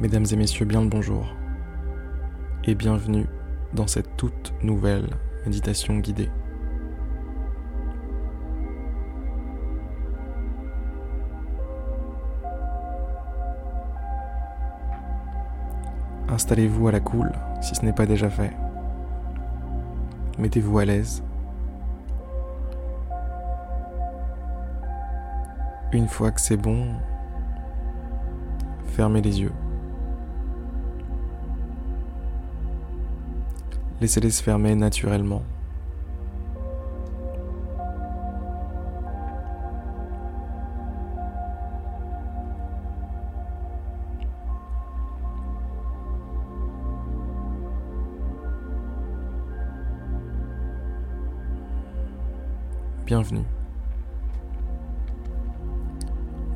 Mesdames et messieurs, bien le bonjour et bienvenue dans cette toute nouvelle méditation guidée. Installez-vous à la cool si ce n'est pas déjà fait. Mettez-vous à l'aise. Une fois que c'est bon, fermez les yeux. Laissez-les se fermer naturellement. Bienvenue.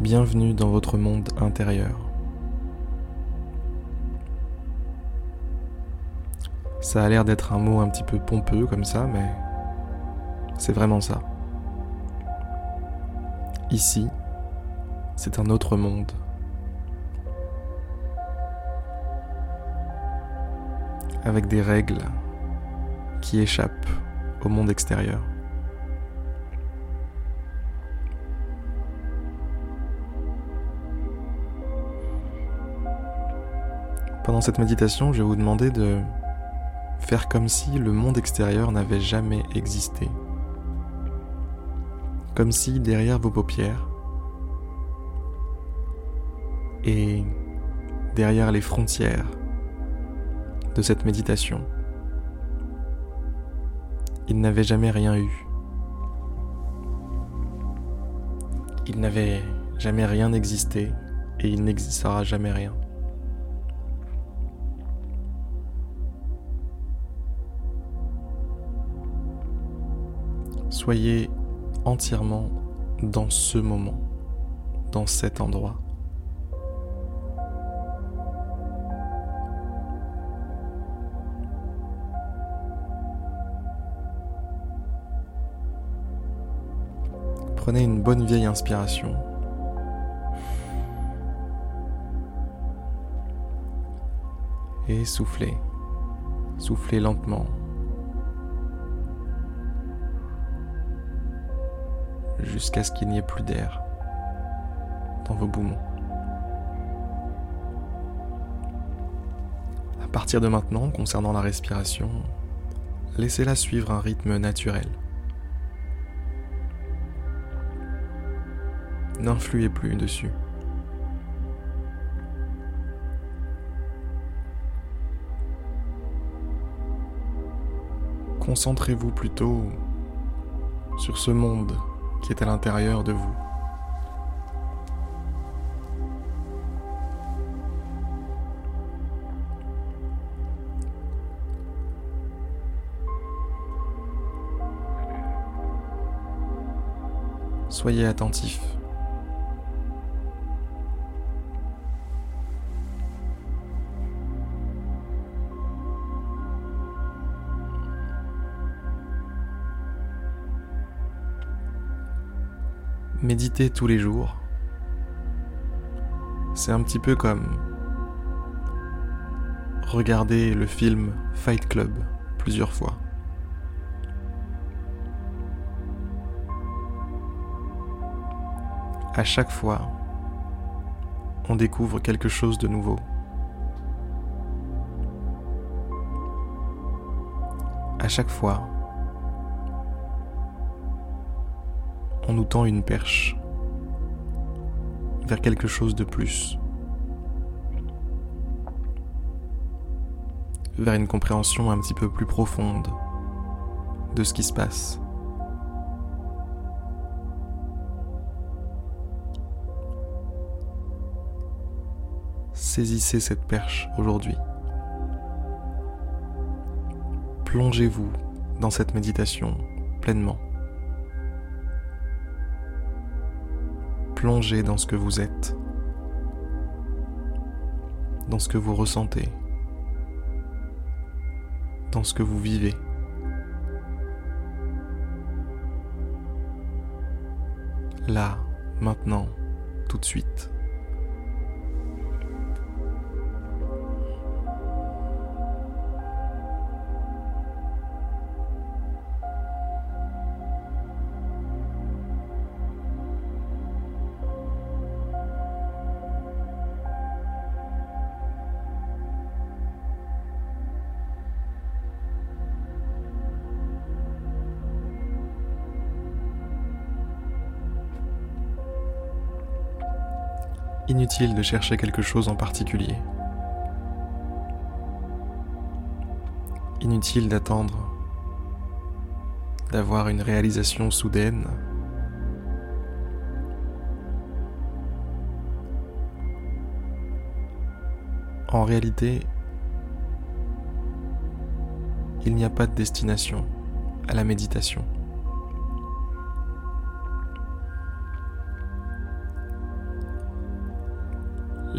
Bienvenue dans votre monde intérieur. Ça a l'air d'être un mot un petit peu pompeux comme ça, mais c'est vraiment ça. Ici, c'est un autre monde. Avec des règles qui échappent au monde extérieur. Pendant cette méditation, je vais vous demander de faire comme si le monde extérieur n'avait jamais existé. Comme si derrière vos paupières et derrière les frontières de cette méditation, il n'avait jamais rien eu. Il n'avait jamais rien existé et il n'existera jamais rien. Soyez entièrement dans ce moment, dans cet endroit. Prenez une bonne vieille inspiration. Et soufflez. Soufflez lentement. Jusqu'à ce qu'il n'y ait plus d'air dans vos poumons. À partir de maintenant, concernant la respiration, laissez-la suivre un rythme naturel. N'influez plus dessus. Concentrez-vous plutôt sur ce monde qui est à l'intérieur de vous. Soyez attentif. Méditer tous les jours, c'est un petit peu comme regarder le film Fight Club plusieurs fois. À chaque fois, on découvre quelque chose de nouveau. À chaque fois, on nous tend une perche vers quelque chose de plus, vers une compréhension un petit peu plus profonde de ce qui se passe. Saisissez cette perche aujourd'hui. Plongez-vous dans cette méditation pleinement. Plongez dans ce que vous êtes, dans ce que vous ressentez, dans ce que vous vivez. Là, maintenant, tout de suite. Inutile de chercher quelque chose en particulier. Inutile d'attendre d'avoir une réalisation soudaine. En réalité, il n'y a pas de destination à la méditation.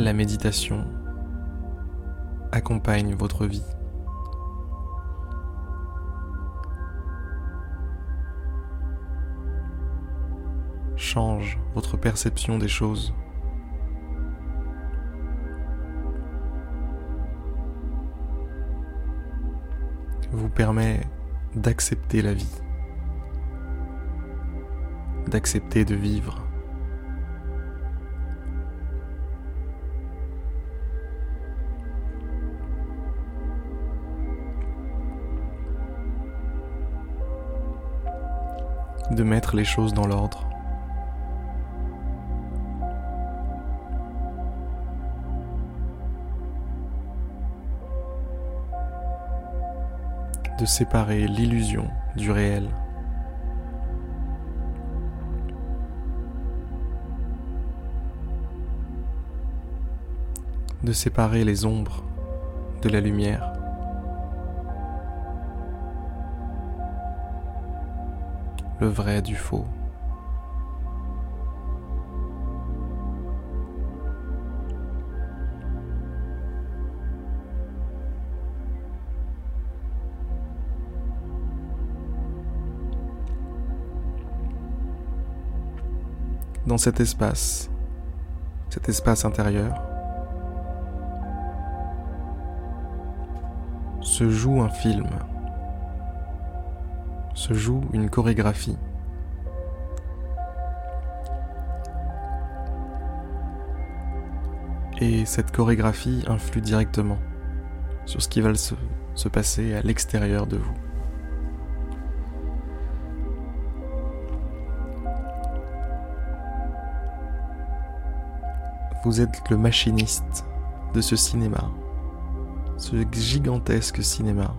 La méditation accompagne votre vie. Change votre perception des choses. Vous permet d'accepter la vie, d'accepter de vivre. De mettre les choses dans l'ordre. de séparer l'illusion du réel. de séparer les ombres de la lumière. Le vrai du faux. Dans cet espace, cet espace intérieur, se joue un film se joue une chorégraphie. Et cette chorégraphie influe directement sur ce qui va se, se passer à l'extérieur de vous. Vous êtes le machiniste de ce cinéma, ce gigantesque cinéma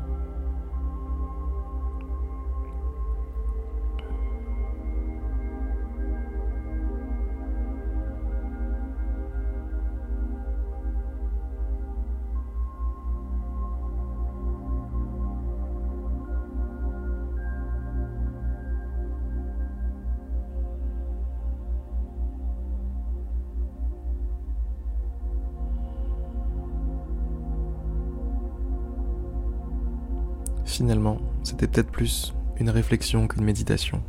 Finalement, c'était peut-être plus une réflexion qu'une méditation.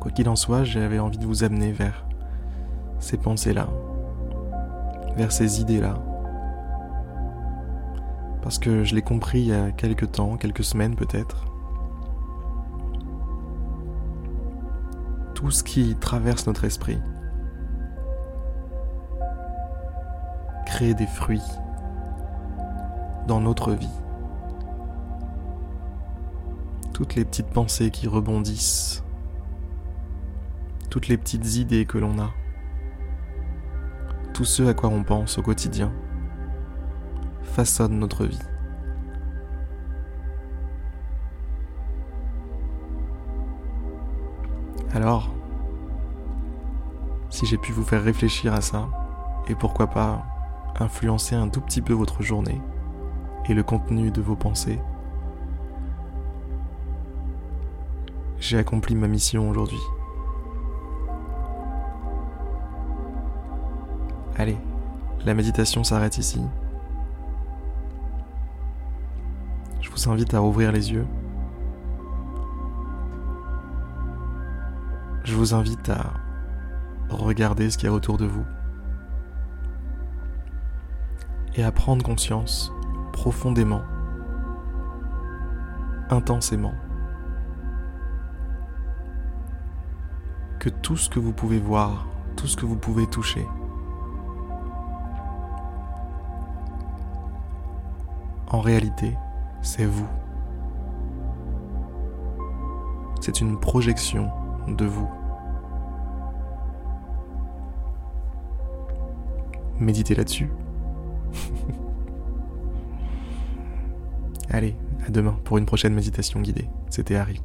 Quoi qu'il en soit, j'avais envie de vous amener vers ces pensées-là, vers ces idées-là. Parce que je l'ai compris il y a quelques temps, quelques semaines peut-être. Tout ce qui traverse notre esprit, des fruits dans notre vie. Toutes les petites pensées qui rebondissent, toutes les petites idées que l'on a, tout ce à quoi on pense au quotidien, façonnent notre vie. Alors, si j'ai pu vous faire réfléchir à ça, et pourquoi pas influencer un tout petit peu votre journée et le contenu de vos pensées. J'ai accompli ma mission aujourd'hui. Allez, la méditation s'arrête ici. Je vous invite à ouvrir les yeux. Je vous invite à regarder ce qu'il y a autour de vous et à prendre conscience profondément, intensément, que tout ce que vous pouvez voir, tout ce que vous pouvez toucher, en réalité, c'est vous. c'est une projection de vous. Méditez là-dessus. Allez, à demain pour une prochaine méditation guidée. C'était Harry.